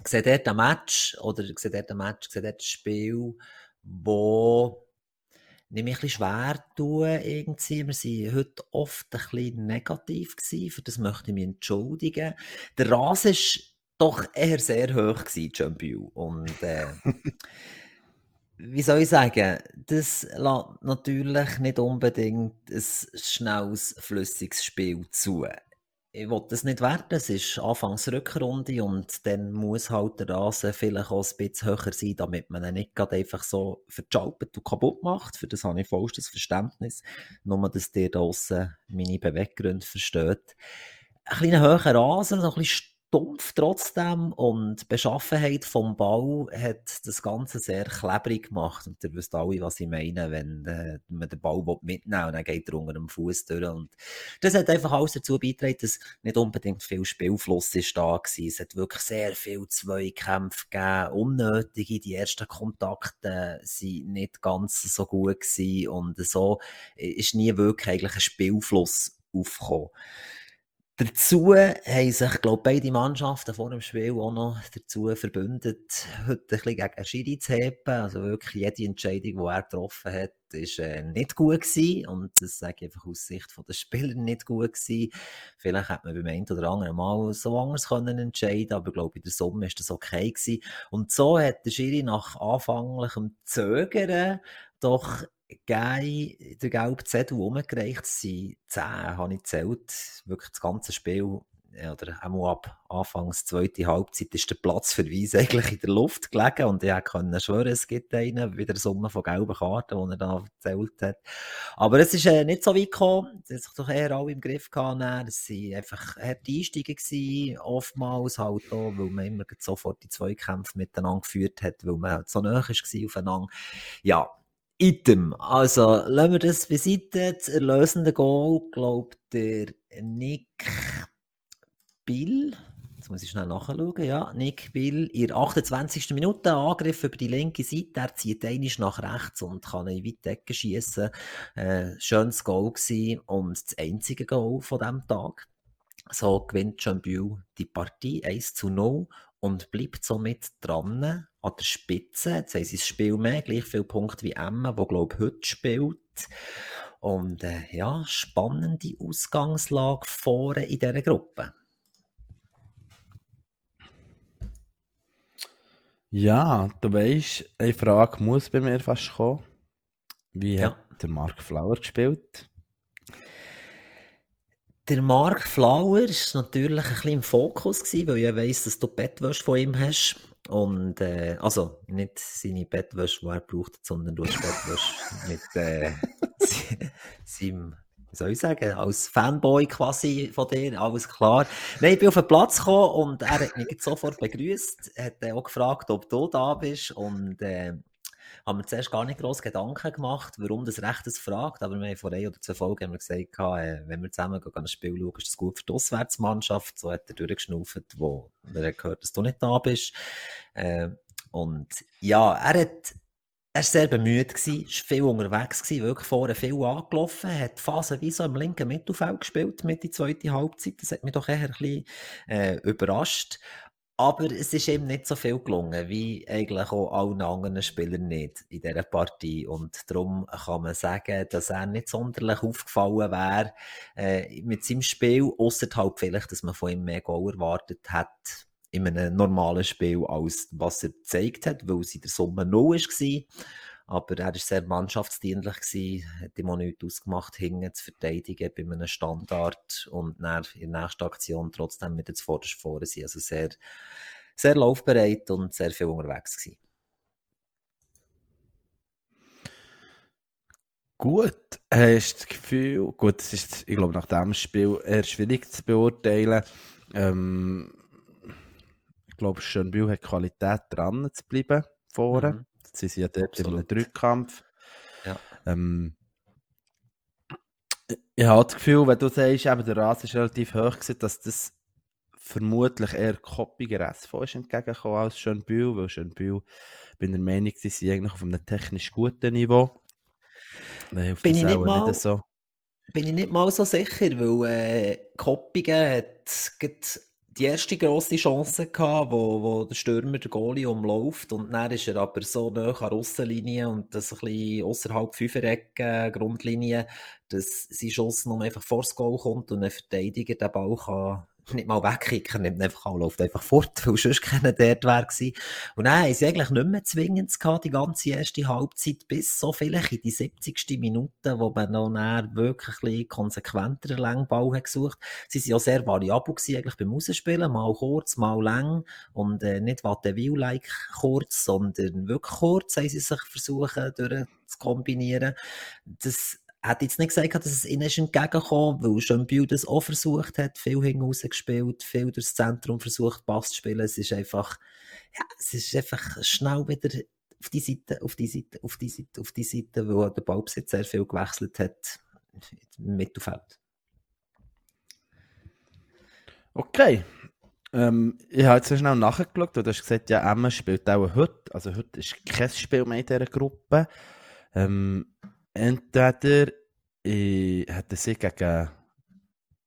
sehe dort ein Match, oder sehe dort ein Match, sehe dort ein Spiel, wo ich mich ein schwer tun, irgendwie. Wir waren heute oft ein bisschen negativ gewesen, für das möchte ich mich entschuldigen. Der Rasen ist doch eher sehr hoch gewesen, Champion. Und äh, wie soll ich sagen, das lässt natürlich nicht unbedingt ein schnelles, flüssiges Spiel zu. Ich will das nicht werden, es ist anfangs Rückrunde und dann muss halt der Rasen vielleicht auch ein bisschen höher sein, damit man ihn nicht einfach so verchalpert und kaputt macht. Für das habe ich vollstes Verständnis. Nur, dass ihr da draussen meine Beweggründe versteht. Ein kleiner höherer Rasen, so ein bisschen stumpf trotzdem und die Beschaffenheit vom Bau hat das Ganze sehr klebrig gemacht. Und ihr wisst alle, was ich meine, wenn äh, man den Bau mitnehmen will dann geht er unter dem Fuß durch. Und das hat einfach alles dazu beigetragen, dass nicht unbedingt viel Spielfluss ist da war. Es hat wirklich sehr viel Zweikämpfe gegeben, unnötige. Die ersten Kontakte sind nicht ganz so gut gewesen und so ist nie wirklich eigentlich ein Spielfluss aufgekommen. Dazu haben sich, glaube beide Mannschaften vor dem Spiel auch noch dazu verbündet, heute ein bisschen gegen Schiri zu heben. Also wirklich jede Entscheidung, die er getroffen hat, ist äh, nicht gut gewesen. Und das sage ich einfach aus Sicht der Spieler nicht gut gewesen. Vielleicht hätte man beim einen oder anderen Mal so anders können entscheiden aber ich glaube, in der Summe ist das okay gewesen. Und so hat der Schiri nach anfänglichem Zögern doch gegeben, der gelbe Zettel umgereicht, sind zehn, habe ich gezählt, wirklich das ganze Spiel, oder auch ab Anfangs zweite Halbzeit ist der Platzverweis eigentlich in der Luft gelegen und ich konnte schwören, es gibt einen, wieder Summe von gelben Karten, die er da erzählt hat. Aber es ist äh, nicht so weit gekommen, es hat sich doch eher alle im Griff gehabt, es waren einfach harte Einstiege oftmals halt auch, weil man immer sofort die Zweikämpfe miteinander geführt hat, weil man halt so nah war aufeinander. Ja, Item. Also, lassen wir das beiseite. Das erlösende Goal, glaubt der Nick Bill. Jetzt muss ich schnell nachschauen. Ja, Nick Bill, der 28. Minute Angriff über die linke Seite. Er zieht einisch nach rechts und kann in weit Decke schießen. Äh, schönes Goal gewesen und das einzige Goal von diesem Tag. So gewinnt Jean die Partie 1 zu 0 und bleibt somit dran an der Spitze. Jetzt haben sie das Spiel mehr, gleich viele Punkte wie Emma, wo glaube ich heute spielt. Und äh, ja, spannende Ausgangslage vorne in dieser Gruppe. Ja, du weißt, eine Frage muss bei mir fast kommen. Wie ja. hat der Mark Flower gespielt? Der Mark Flower war natürlich ein bisschen im Fokus, gewesen, weil ich weiss, dass du Bettwäsche von ihm hast. Und, äh, also, nicht seine Bettwäsche, die er braucht, sondern du hast Bettwäsche mit äh, seinem, wie soll ich sagen, als Fanboy quasi von dir, alles klar. Nein, ich bin auf den Platz gekommen und er hat mich sofort begrüßt, hat auch gefragt, ob du da bist und äh, haben wir zuerst gar nicht groß Gedanken gemacht, warum das Recht das fragt, aber wir haben vor ein oder zwei Folgen gesagt, äh, wenn wir zusammen gehen, ein Spiel schauen, ist das gut für die Auswärtsmannschaft, so hat er durchgeschnauft, wo er gehört, dass du nicht da bist. Äh, und ja, er hat er war sehr bemüht, war viel unterwegs, gewesen, wirklich vorne viel angelaufen, hat phasenweise im linken Mittelfeld gespielt mit der zweiten Halbzeit. Das hat mich doch eher ein bisschen äh, überrascht. Aber es ist ihm nicht so viel gelungen, wie eigentlich auch allen anderen Spielern nicht in dieser Partie. Und darum kann man sagen, dass er nicht sonderlich aufgefallen wäre äh, mit seinem Spiel, außer halt vielleicht, dass man von ihm mehr Goal erwartet hat in einem normalen Spiel, als was er gezeigt hat, weil es in der Summe 0 war. Aber er war sehr mannschaftsdienlich, gewesen, hat ihm auch nichts ausgemacht, hinten zu verteidigen bei einem Standard und dann in der nächsten Aktion trotzdem mit zuvorderst vorne sein. Also sehr, sehr laufbereit und sehr viel unterwegs gewesen. Gut, hast du das Gefühl, gut, es ist, ich glaube, nach dem Spiel eher schwierig zu beurteilen. Ähm, ich glaube, Schönbühl hat Qualität dran zu bleiben vorne. Mhm. Sie sind ja dort Absolut. in einem Drückkampf. Ja. Ähm, ich habe das Gefühl, wenn du sagst, eben, der Rasen ist relativ hoch gewesen, dass das vermutlich eher koppiger SV ist entgegengekommen als Schönbühl, weil Schönbühl, bin der Meinung, sie sind eigentlich auf einem technisch guten Niveau. Nein, bin, ich nicht mal, nicht so. bin ich nicht mal so sicher, weil äh, Koppigen hat die erste grosse Chance gehabt, wo, wo der Stürmer der Goalie umläuft und dann ist er aber so nah an der Aussenlinie und das ein bisschen außerhalb Fünferecken, Grundlinie, dass sein Schuss nur einfach vor das Goal kommt und ein Verteidiger den Ball kann nicht mal wegkicken, nimmt einfach an, läuft einfach fort, weil sonst keiner dort wäre gewesen. Und dann haben sie eigentlich nicht mehr zwingend gehabt, die ganze erste Halbzeit, bis so vielleicht in die 70. Minute, wo man noch wirklich ein bisschen konsequenter Längbau hat gesucht. Sie sind ja sehr variabel gewesen, eigentlich beim Rausspielen, mal kurz, mal lang und äh, nicht Watteville-like kurz, sondern wirklich kurz haben sie sich versuchen, durch zu kombinieren. Das hätte jetzt nicht gesagt, dass es ihnen ist entgegengekommen, weil Schönbühl das auch versucht hat, viel hinaus gespielt, viel durchs Zentrum versucht, Pass zu spielen. Es ist einfach, ja, es ist einfach schnell wieder auf die Seite, auf die Seite, auf die Seite, auf die Seite, weil der Ballbesitz sehr viel gewechselt hat im Mittelfeld. Okay. Ähm, ich habe jetzt so schnell nachgeschaut, du hast gesagt, ja, Emma spielt auch heute, also heute ist kein Spiel mehr in dieser Gruppe. Ähm, entweder ich hätte sie gegen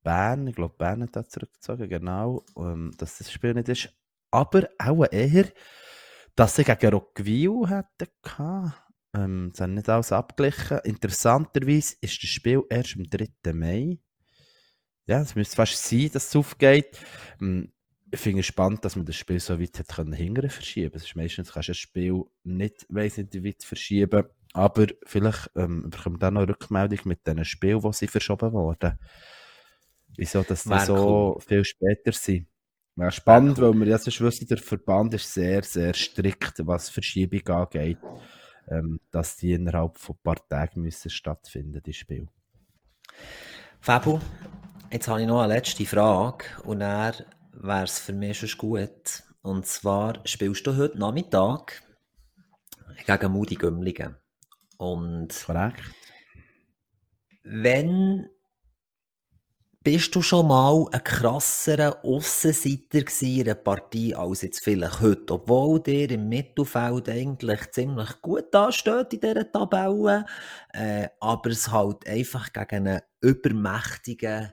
Bern, ich glaube Bern hat das zurückgezogen, genau, ähm, dass das Spiel nicht ist, aber auch eher, dass sie gegen Rockville hätten gehabt. Ähm, das haben nicht alles abgeglichen. Interessanterweise ist das Spiel erst am 3. Mai. Ja, es müsste fast sein, dass es aufgeht. Ähm, ich finde es spannend, dass man das Spiel so weit hat können hingern verschieben. Es ist meistens kannst du ein Spiel nicht, weiss nicht, weit verschieben. Aber vielleicht ähm, bekommt auch noch eine Rückmeldung mit diesen Spielen, die sie verschoben wurden. Wieso, dass die so cool. viel später sind. Wäre spannend, cool. weil wir jetzt wissen, der Verband ist sehr, sehr strikt, was Verschiebung angeht. Ähm, dass die innerhalb von ein paar Tagen müssen stattfinden, die Spiele. Fabu, jetzt habe ich noch eine letzte Frage und er wäre es für mich schon gut. Und zwar spielst du heute Nachmittag gegen Moody Gümligen. Und Korrekt. wenn bist du schon mal ein krasserer Aussenseiter in einer Partie als jetzt vielleicht heute, obwohl dir im Mittelfeld eigentlich ziemlich gut dasteht in dieser Tabelle, äh, aber es halt einfach gegen einen übermächtigen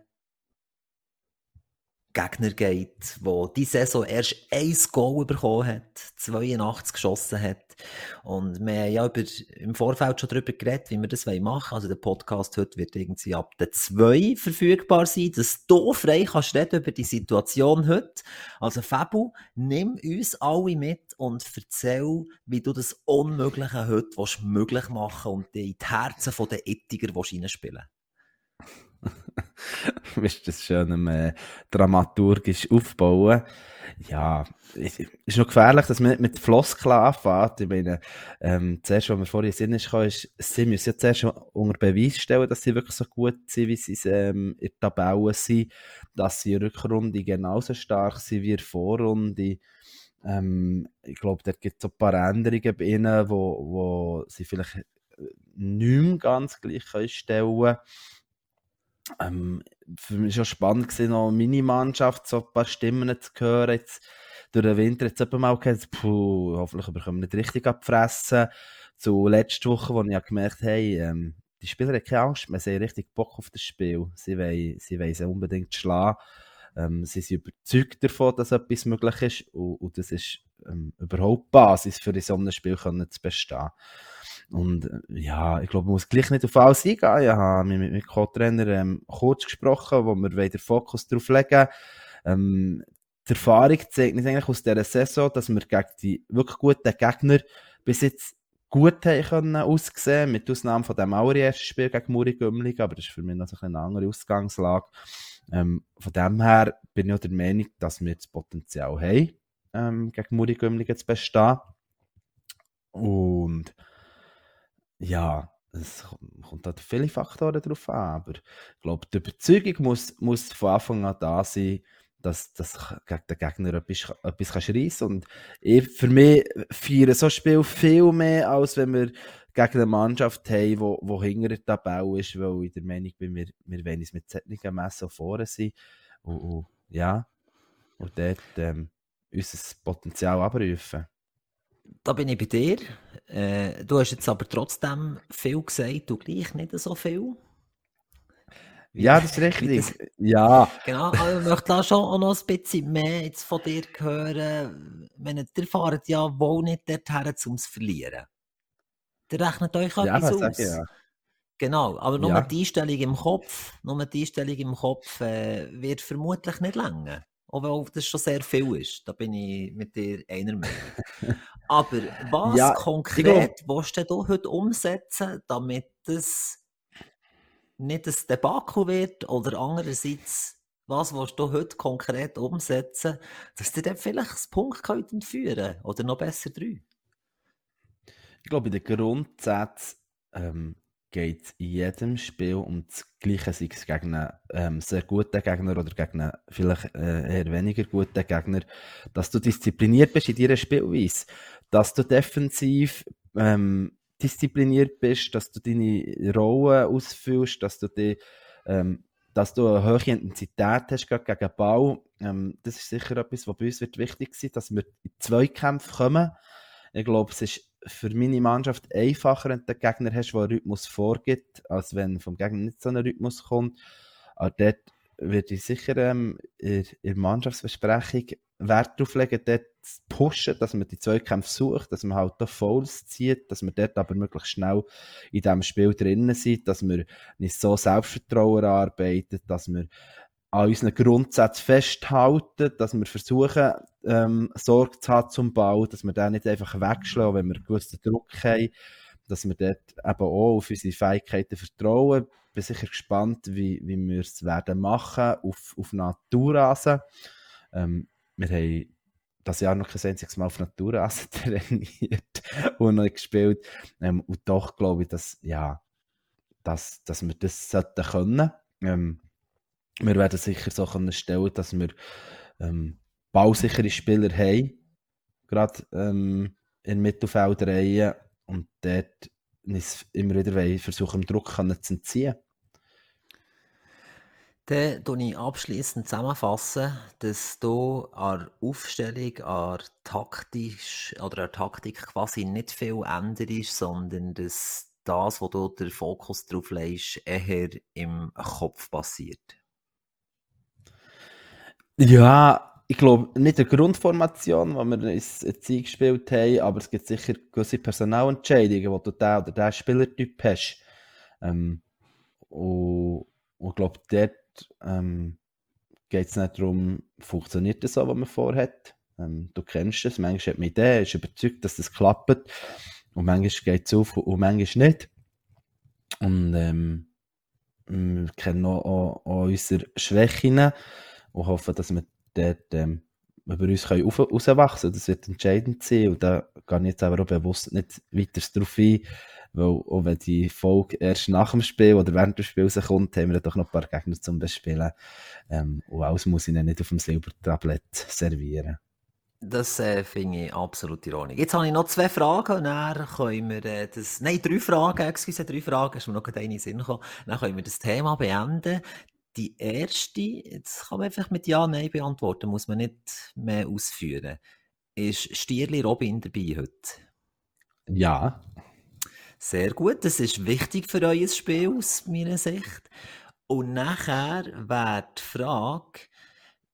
Gegner geht, wo die Saison erst ein Goal bekommen hat, 82 geschossen hat. Und wir haben ja über, im Vorfeld schon darüber geredet, wie wir das machen wollen. Also der Podcast heute wird irgendwie ab der 2 verfügbar sein, dass du frei kannst reden über die Situation heute. Also Fabu, nimm uns alle mit und erzähl, wie du das Unmögliche heute möglich machen und in die Herzen der Ettiger reinspielen willst das schön äh, dramaturgisch aufbauen. ja, es ist noch gefährlich, dass man mit Floskeln anfängt. Ich meine, ähm, zuerst, was mir vorhin in den Sinn ist, ist, sie müssen ja zuerst unter Beweis stellen, dass sie wirklich so gut sind, wie sie ähm, in der Tabelle sind, dass sie in der Rückrunde genauso stark sind wie in der Vorrunde. Ähm, ich glaube, da gibt es ein paar Änderungen bei ihnen, wo, wo sie vielleicht nicht mehr ganz gleich stellen können. Ähm, für mich war spannend gewesen, noch meine Mannschaft so ein paar Stimmen zu hören. Jetzt, durch den Winter jetzt mal gehört, puh, hoffentlich bekommen wir nicht richtig abfressen. Zu letzter Woche, wo ich gemerkt habe, hey, ähm, die Spieler haben keine Angst mehr, sie haben richtig Bock auf das Spiel. Sie wollen, sie wollen sie unbedingt schlagen. Ähm, sie sind überzeugt davon, dass etwas möglich ist und, und das ist ähm, überhaupt Basis für in so einem Spiel zu bestehen. Und äh, ja, ich glaube, man muss gleich nicht auf alles eingehen. Ich habe mit meinem Co-Trainer ähm, kurz gesprochen, wo wir den Fokus darauf legen. Ähm, die Erfahrung zeigt uns eigentlich aus dieser Saison, dass wir gegen die wirklich guten Gegner bis jetzt gut haben können mit Ausnahme von dem allerersten Spiel gegen Muri Gümling, aber das ist für mich noch eine andere Ausgangslage. Ähm, von dem her bin ich auch der Meinung, dass wir das Potenzial haben, ähm, gegen Muri Gümling zu bestehen. Und ja, es kommt halt viele Faktoren darauf an, aber ich glaube, die Überzeugung muss, muss von Anfang an da sein, dass, dass gegen Gegner etwas, etwas kannst reissen. Und ich, für mich feiern so Spiel viel mehr, als wenn wir gegen eine Mannschaft haben, wo, wo hinter der Tabelle ist, weil ich der Meinung bin, wir, wir wollen uns mit solchen Messen vorne sein. Und, und, ja, und dort ähm, unser Potenzial abrufen da bin ich bei dir. Äh, du hast jetzt aber trotzdem viel gesagt, du gleich nicht so viel. Ja, das ist richtig. Das, ja. Genau, aber ich möchte schon auch noch ein bisschen mehr jetzt von dir hören. Wenn ihr fahrt ja wohl nicht dorthin, um es zu verlieren. Ihr rechnet euch ja, etwas aus. Ja. Genau, aber nur ja. die Einstellung im Kopf, nur die Einstellung im Kopf äh, wird vermutlich nicht länger. Obwohl das schon sehr viel ist. Da bin ich mit dir einer Meinung. Aber was ja, konkret willst du heute umsetzen, damit es nicht ein Debakel wird? Oder andererseits, was willst du heute konkret umsetzen, dass dir dann vielleicht das Punkt entführen Oder noch besser drei? Ich glaube, in den Grundsätzen ähm, geht es in jedem Spiel um das Gleiche, sei es gegen einen ähm, sehr guten Gegner oder gegen einen vielleicht äh, eher weniger guten Gegner, dass du diszipliniert bist in deiner Spielweise, dass du defensiv ähm, diszipliniert bist, dass du deine Rollen ausfüllst, dass du die, ähm, dass du eine hohe Intensität hast gegen den Ball. Ähm, das ist sicher etwas, was bei uns wird wichtig sein, dass wir in Zweikämpfe kommen. Ich glaube, es ist für meine Mannschaft einfacher, wenn du einen Gegner hast, der einen Rhythmus vorgibt, als wenn vom Gegner nicht so ein Rhythmus kommt. Aber dort würde ich sicher ähm, in, der Mannschaftsbesprechung Wert darauf legen, dort zu pushen, dass man die Zweikämpfe sucht, dass man halt da Fouls zieht, dass wir dort aber möglichst schnell in diesem Spiel drinnen sind, dass wir nicht so Selbstvertrauen arbeiten, dass wir an unseren Grundsätzen festhalten, dass wir versuchen, ähm, Sorge zu haben zum Bau, dass wir den nicht einfach wegschlagen, wenn wir gewissen Druck haben, dass wir dort eben auch auf unsere Fähigkeiten vertrauen. Ich bin sicher gespannt, wie, wie wir es werden machen auf, auf Naturrasen. Ähm, wir haben das Jahr noch kein einziges Mal auf Naturrasen trainiert und noch gespielt. Ähm, und doch glaube ich, dass, ja, dass, dass wir das sollten können. Ähm, wir werden sicher so können stellen, dass wir ähm, bausichere Spieler haben, gerade ähm, in Mittelfeldreihen und dort immer wieder versuchen, Druck zu entziehen. Dann fasse ich abschließend zusammenfassen, dass du an Aufstellung, an taktisch oder an Taktik quasi nicht viel änderst, sondern dass das, wo du den Fokus drauf legst, eher im Kopf passiert. Ja, ich glaube, nicht eine Grundformation, die wir ins Ziel gespielt haben, aber es gibt sicher gewisse Personalentscheidungen, wo du den oder den Spielertyp hast. Ähm, und, ich glaube, dort ähm, geht es nicht darum, funktioniert das so, was man vorhat. Ähm, du kennst es, manchmal hat man Idee, ist überzeugt, dass das klappt. Und manchmal geht es auf und manchmal nicht. Und ähm, wir kennen auch, auch, auch unsere Schwächen und hoffe, dass wir dort ähm, über uns können raus, rauswachsen Das wird entscheidend sein. Und da gehe ich jetzt aber auch bewusst nicht weiter darauf ein, weil auch wenn die Folge erst nach dem Spiel oder während des Spiels kommt, haben wir doch noch ein paar Gegner zum Bespielen. Ähm, und alles muss ich nicht auf dem Silbertablett servieren. Das äh, finde ich absolut ironisch. Jetzt habe ich noch zwei Fragen und dann können wir äh, das, nein, drei Fragen, excuse, drei Fragen, ist mir noch eine in den Sinn gekommen. Dann können wir das Thema beenden. Die erste, jetzt kann man einfach mit Ja, Nein beantworten, muss man nicht mehr ausführen. Ist Stierli Robin dabei heute? Ja. Sehr gut, das ist wichtig für euer Spiel aus meiner Sicht. Und nachher wäre die Frage,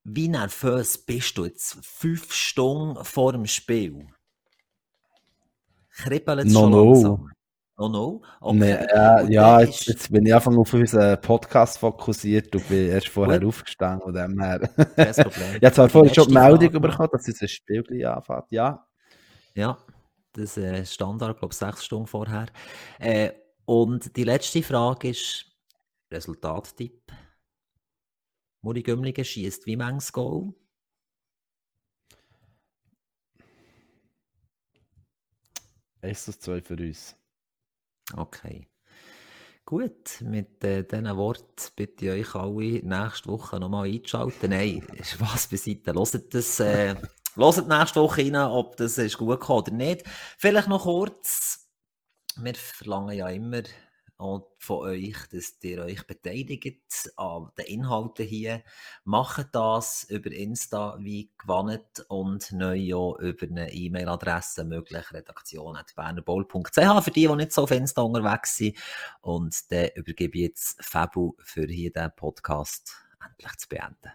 wie nervös bist du jetzt fünf Stunden vor dem Spiel? Kribbelt es no, schon no. langsam? No, no? Okay. Nee, äh, ja, jetzt, jetzt, bin ich einfach auf unseren Podcast fokussiert und bin erst vorher Gut. aufgestanden und dem her. Kein Problem. ich habe zwar vorher schon die Meldung bekommen, dass jetzt ein Spiel anfängt, ja. Ja, das ist äh, Standard, glaube ich, sechs Stunden vorher. Äh, und die letzte Frage ist Resultattipp. Muri Gümligen schießt wie manches Goal? Eins zu zwei für uns. Okay. Gut, mit äh, diesen Worten bitte ich euch alle nächste Woche nochmal einzuschalten. Nein, Spaß beiseite. Hört das, äh, hört nächste Woche rein, ob das ist gut gekommen oder nicht. Vielleicht noch kurz. Wir verlangen ja immer und von euch, dass ihr euch beteiligt an den Inhalten hier. Macht das über Insta wie gewannet und neu auch über eine E-Mail-Adresse möglich, redaktion.bernerbowl.ch für die, die nicht so auf Insta unterwegs sind. Und dann übergebe ich jetzt Fabu für hier den Podcast endlich zu beenden.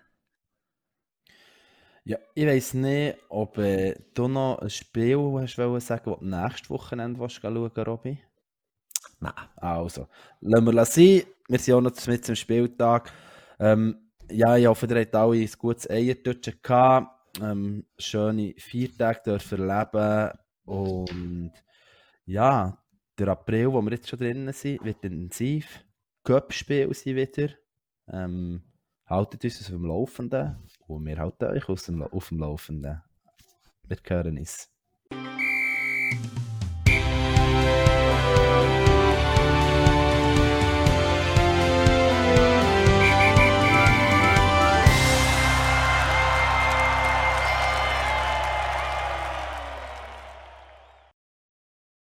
Ja, ich weiss nicht, ob äh, du noch ein Spiel hast wollen sagen, das du nächste Wochenende schauen willst, Robby? Nein. Also, lassen wir sein. Wir sind auch noch mit zum Spieltag. Ähm, ja, ich hoffe, ihr habt alle ein gutes Eierdutschen gehabt. Ähm, schöne vier Tage dürfen erleben. Und ja, der April, wo wir jetzt schon drinnen sind, wird intensiv. Cup-Spiel sind wieder. Ähm, haltet uns auf dem Laufenden. Und wir halten euch auf dem, auf dem Laufenden. Wir hören uns.